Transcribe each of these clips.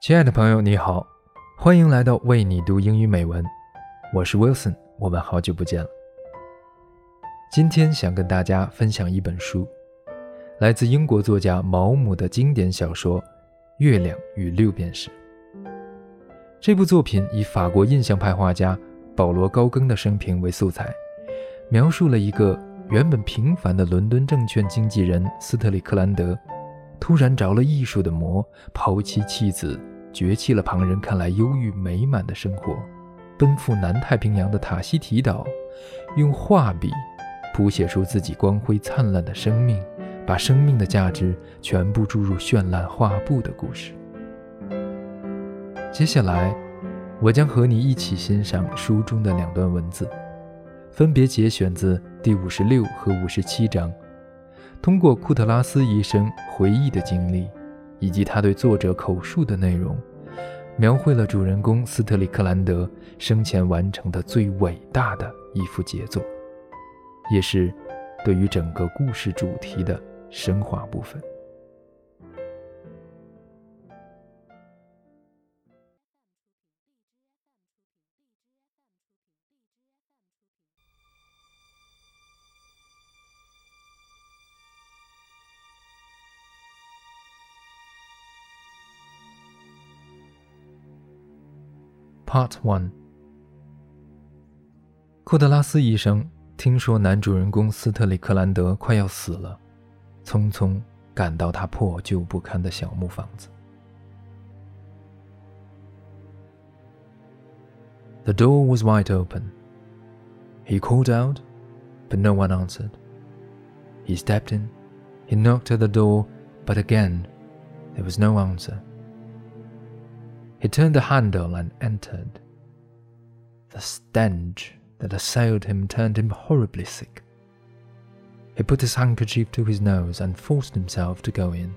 亲爱的朋友，你好，欢迎来到为你读英语美文，我是 Wilson，我们好久不见了。今天想跟大家分享一本书，来自英国作家毛姆的经典小说《月亮与六便士》。这部作品以法国印象派画家保罗·高更的生平为素材，描述了一个原本平凡的伦敦证券经纪人斯特里克兰德，突然着了艺术的魔，抛妻弃子。绝弃了旁人看来忧郁美满的生活，奔赴南太平洋的塔希提岛，用画笔谱写出自己光辉灿烂的生命，把生命的价值全部注入绚烂画布的故事。接下来，我将和你一起欣赏书中的两段文字，分别节选自第五十六和五十七章，通过库特拉斯医生回忆的经历。以及他对作者口述的内容，描绘了主人公斯特里克兰德生前完成的最伟大的一幅杰作，也是对于整个故事主题的升华部分。Part One。库德拉斯医生听说男主人公斯特里克兰德快要死了，匆匆赶到他破旧不堪的小木房子。The door was wide open. He called out, but no one answered. He stepped in. He knocked at the door, but again there was no answer. He turned the handle and entered. The stench that assailed him turned him horribly sick. He put his handkerchief to his nose and forced himself to go in.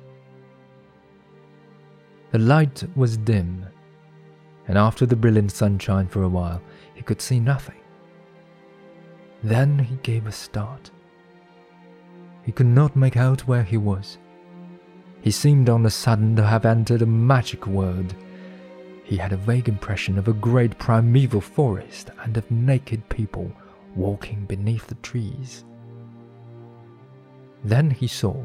The light was dim, and after the brilliant sunshine for a while, he could see nothing. Then he gave a start. He could not make out where he was. He seemed on a sudden to have entered a magic world he had a vague impression of a great primeval forest and of naked people walking beneath the trees. Then he saw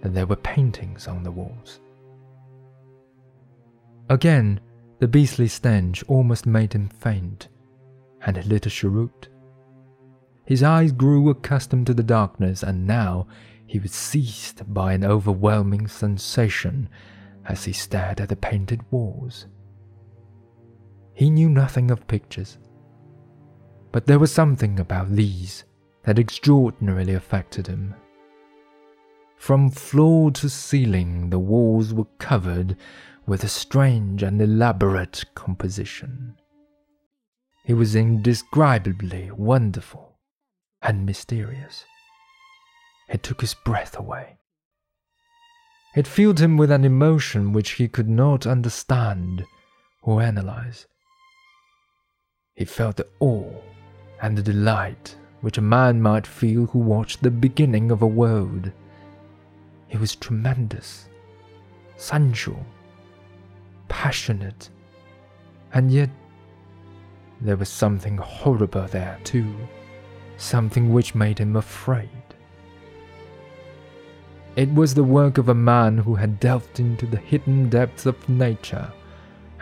that there were paintings on the walls. Again, the beastly stench almost made him faint, and he lit a cheroot. His eyes grew accustomed to the darkness, and now he was seized by an overwhelming sensation as he stared at the painted walls. He knew nothing of pictures. But there was something about these that extraordinarily affected him. From floor to ceiling, the walls were covered with a strange and elaborate composition. It was indescribably wonderful and mysterious. It took his breath away. It filled him with an emotion which he could not understand or analyze. He felt the awe and the delight which a man might feel who watched the beginning of a world. It was tremendous, sensual, passionate, and yet there was something horrible there too, something which made him afraid. It was the work of a man who had delved into the hidden depths of nature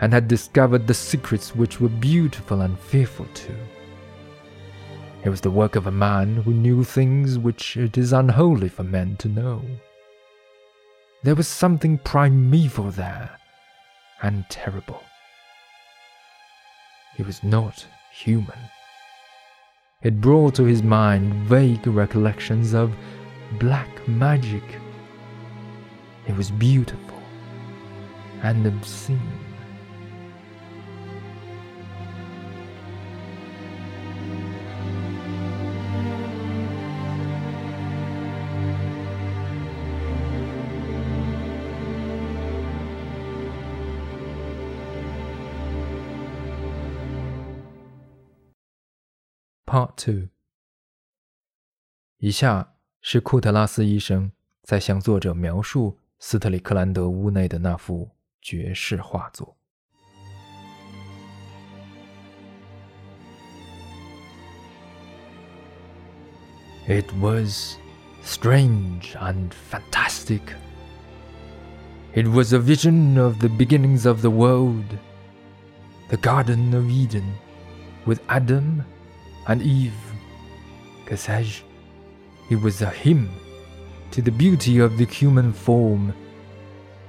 and had discovered the secrets which were beautiful and fearful too. It was the work of a man who knew things which it is unholy for men to know. There was something primeval there, and terrible. He was not human. It brought to his mind vague recollections of black magic. It was beautiful and obscene. Part Two。以下是库特拉斯医生在向作者描述斯特里克兰德屋内的那幅绝世画作。It was strange and fantastic. It was a vision of the beginnings of the world, the Garden of Eden, with Adam and Eve. Kasaj, it was a hymn to the beauty of the human form,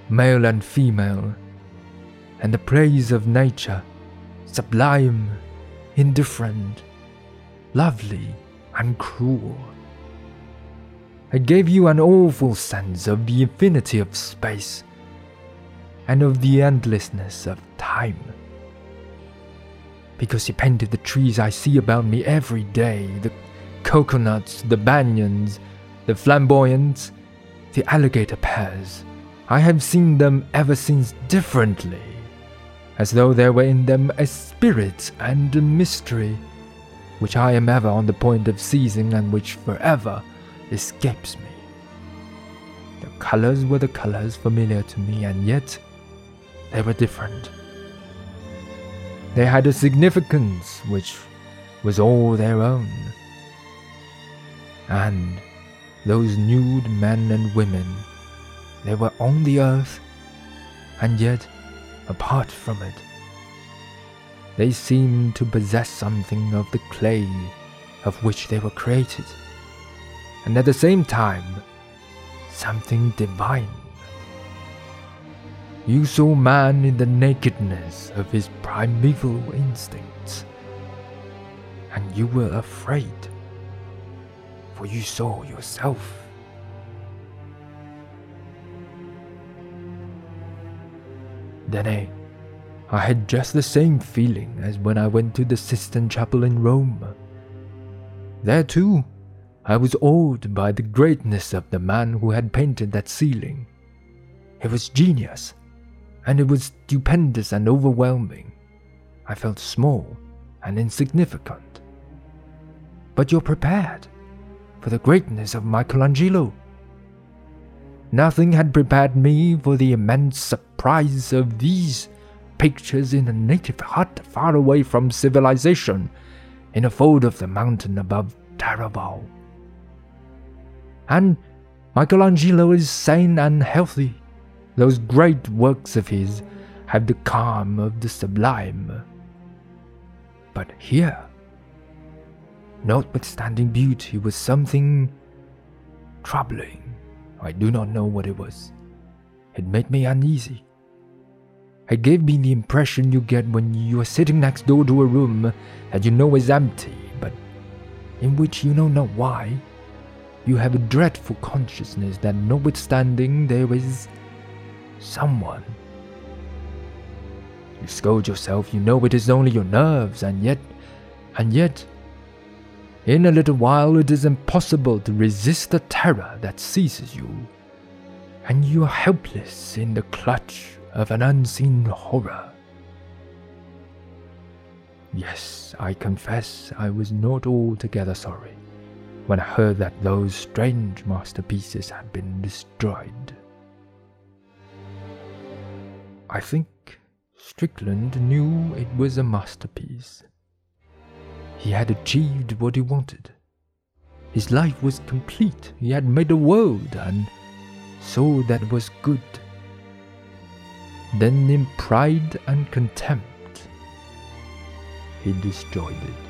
male and female, and the praise of nature, sublime, indifferent, lovely, and cruel. It gave you an awful sense of the infinity of space and of the endlessness of time. Because he painted the trees I see about me every day the coconuts, the banyans, the flamboyants, the alligator pears. I have seen them ever since differently, as though there were in them a spirit and a mystery, which I am ever on the point of seizing and which forever escapes me. The colors were the colors familiar to me, and yet they were different. They had a significance which was all their own. And those nude men and women, they were on the earth, and yet apart from it. They seemed to possess something of the clay of which they were created, and at the same time, something divine. You saw man in the nakedness of his primeval instincts, and you were afraid, for you saw yourself. Then I, had just the same feeling as when I went to the Sistine Chapel in Rome. There too, I was awed by the greatness of the man who had painted that ceiling. It was genius, and it was stupendous and overwhelming. I felt small and insignificant. But you're prepared for the greatness of Michelangelo. Nothing had prepared me for the immense surprise of these pictures in a native hut far away from civilization, in a fold of the mountain above Taravao. And Michelangelo is sane and healthy. Those great works of his have the calm of the sublime. But here, notwithstanding beauty, was something troubling. I do not know what it was. It made me uneasy. It gave me the impression you get when you are sitting next door to a room that you know is empty, but in which you know not why. You have a dreadful consciousness that, notwithstanding, there is someone. You scold yourself, you know it is only your nerves, and yet, and yet, in a little while it is impossible to resist the terror that seizes you, and you are helpless in the clutch of an unseen horror. Yes, I confess I was not altogether sorry when I heard that those strange masterpieces had been destroyed. I think Strickland knew it was a masterpiece. He had achieved what he wanted. His life was complete. He had made a world and so that was good. Then, in pride and contempt, he destroyed it.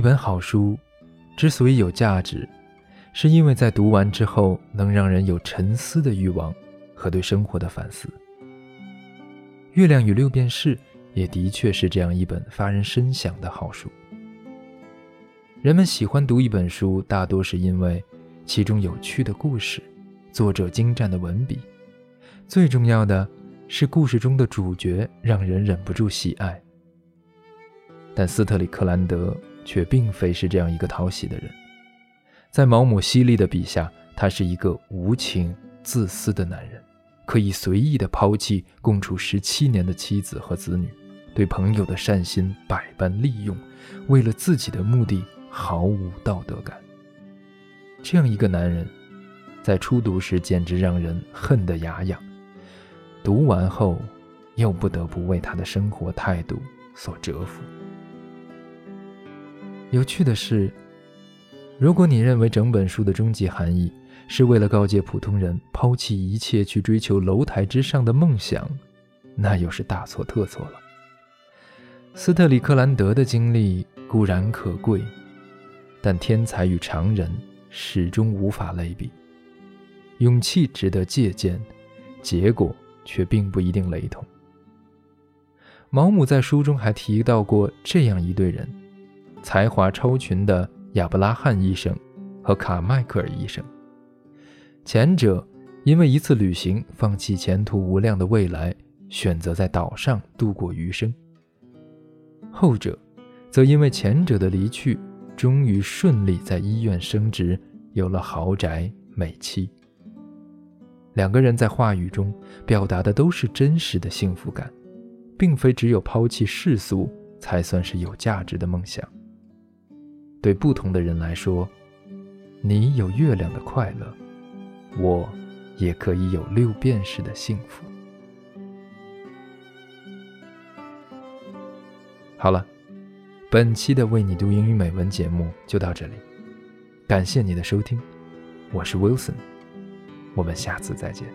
一本好书之所以有价值，是因为在读完之后能让人有沉思的欲望和对生活的反思。《月亮与六便士》也的确是这样一本发人深省的好书。人们喜欢读一本书，大多是因为其中有趣的故事，作者精湛的文笔，最重要的是故事中的主角让人忍不住喜爱。但斯特里克兰德却并非是这样一个讨喜的人，在毛姆犀利的笔下，他是一个无情、自私的男人，可以随意的抛弃共处十七年的妻子和子女，对朋友的善心百般利用，为了自己的目的。毫无道德感。这样一个男人，在初读时简直让人恨得牙痒，读完后又不得不为他的生活态度所折服。有趣的是，如果你认为整本书的终极含义是为了告诫普通人抛弃一切去追求楼台之上的梦想，那又是大错特错了。斯特里克兰德的经历固然可贵。但天才与常人始终无法类比，勇气值得借鉴，结果却并不一定雷同。毛姆在书中还提到过这样一对人：才华超群的亚伯拉罕医生和卡迈克尔医生。前者因为一次旅行放弃前途无量的未来，选择在岛上度过余生；后者则因为前者的离去。终于顺利在医院升职，有了豪宅美妻。两个人在话语中表达的都是真实的幸福感，并非只有抛弃世俗才算是有价值的梦想。对不同的人来说，你有月亮的快乐，我也可以有六便士的幸福。好了。本期的为你读英语美文节目就到这里，感谢你的收听，我是 Wilson，我们下次再见。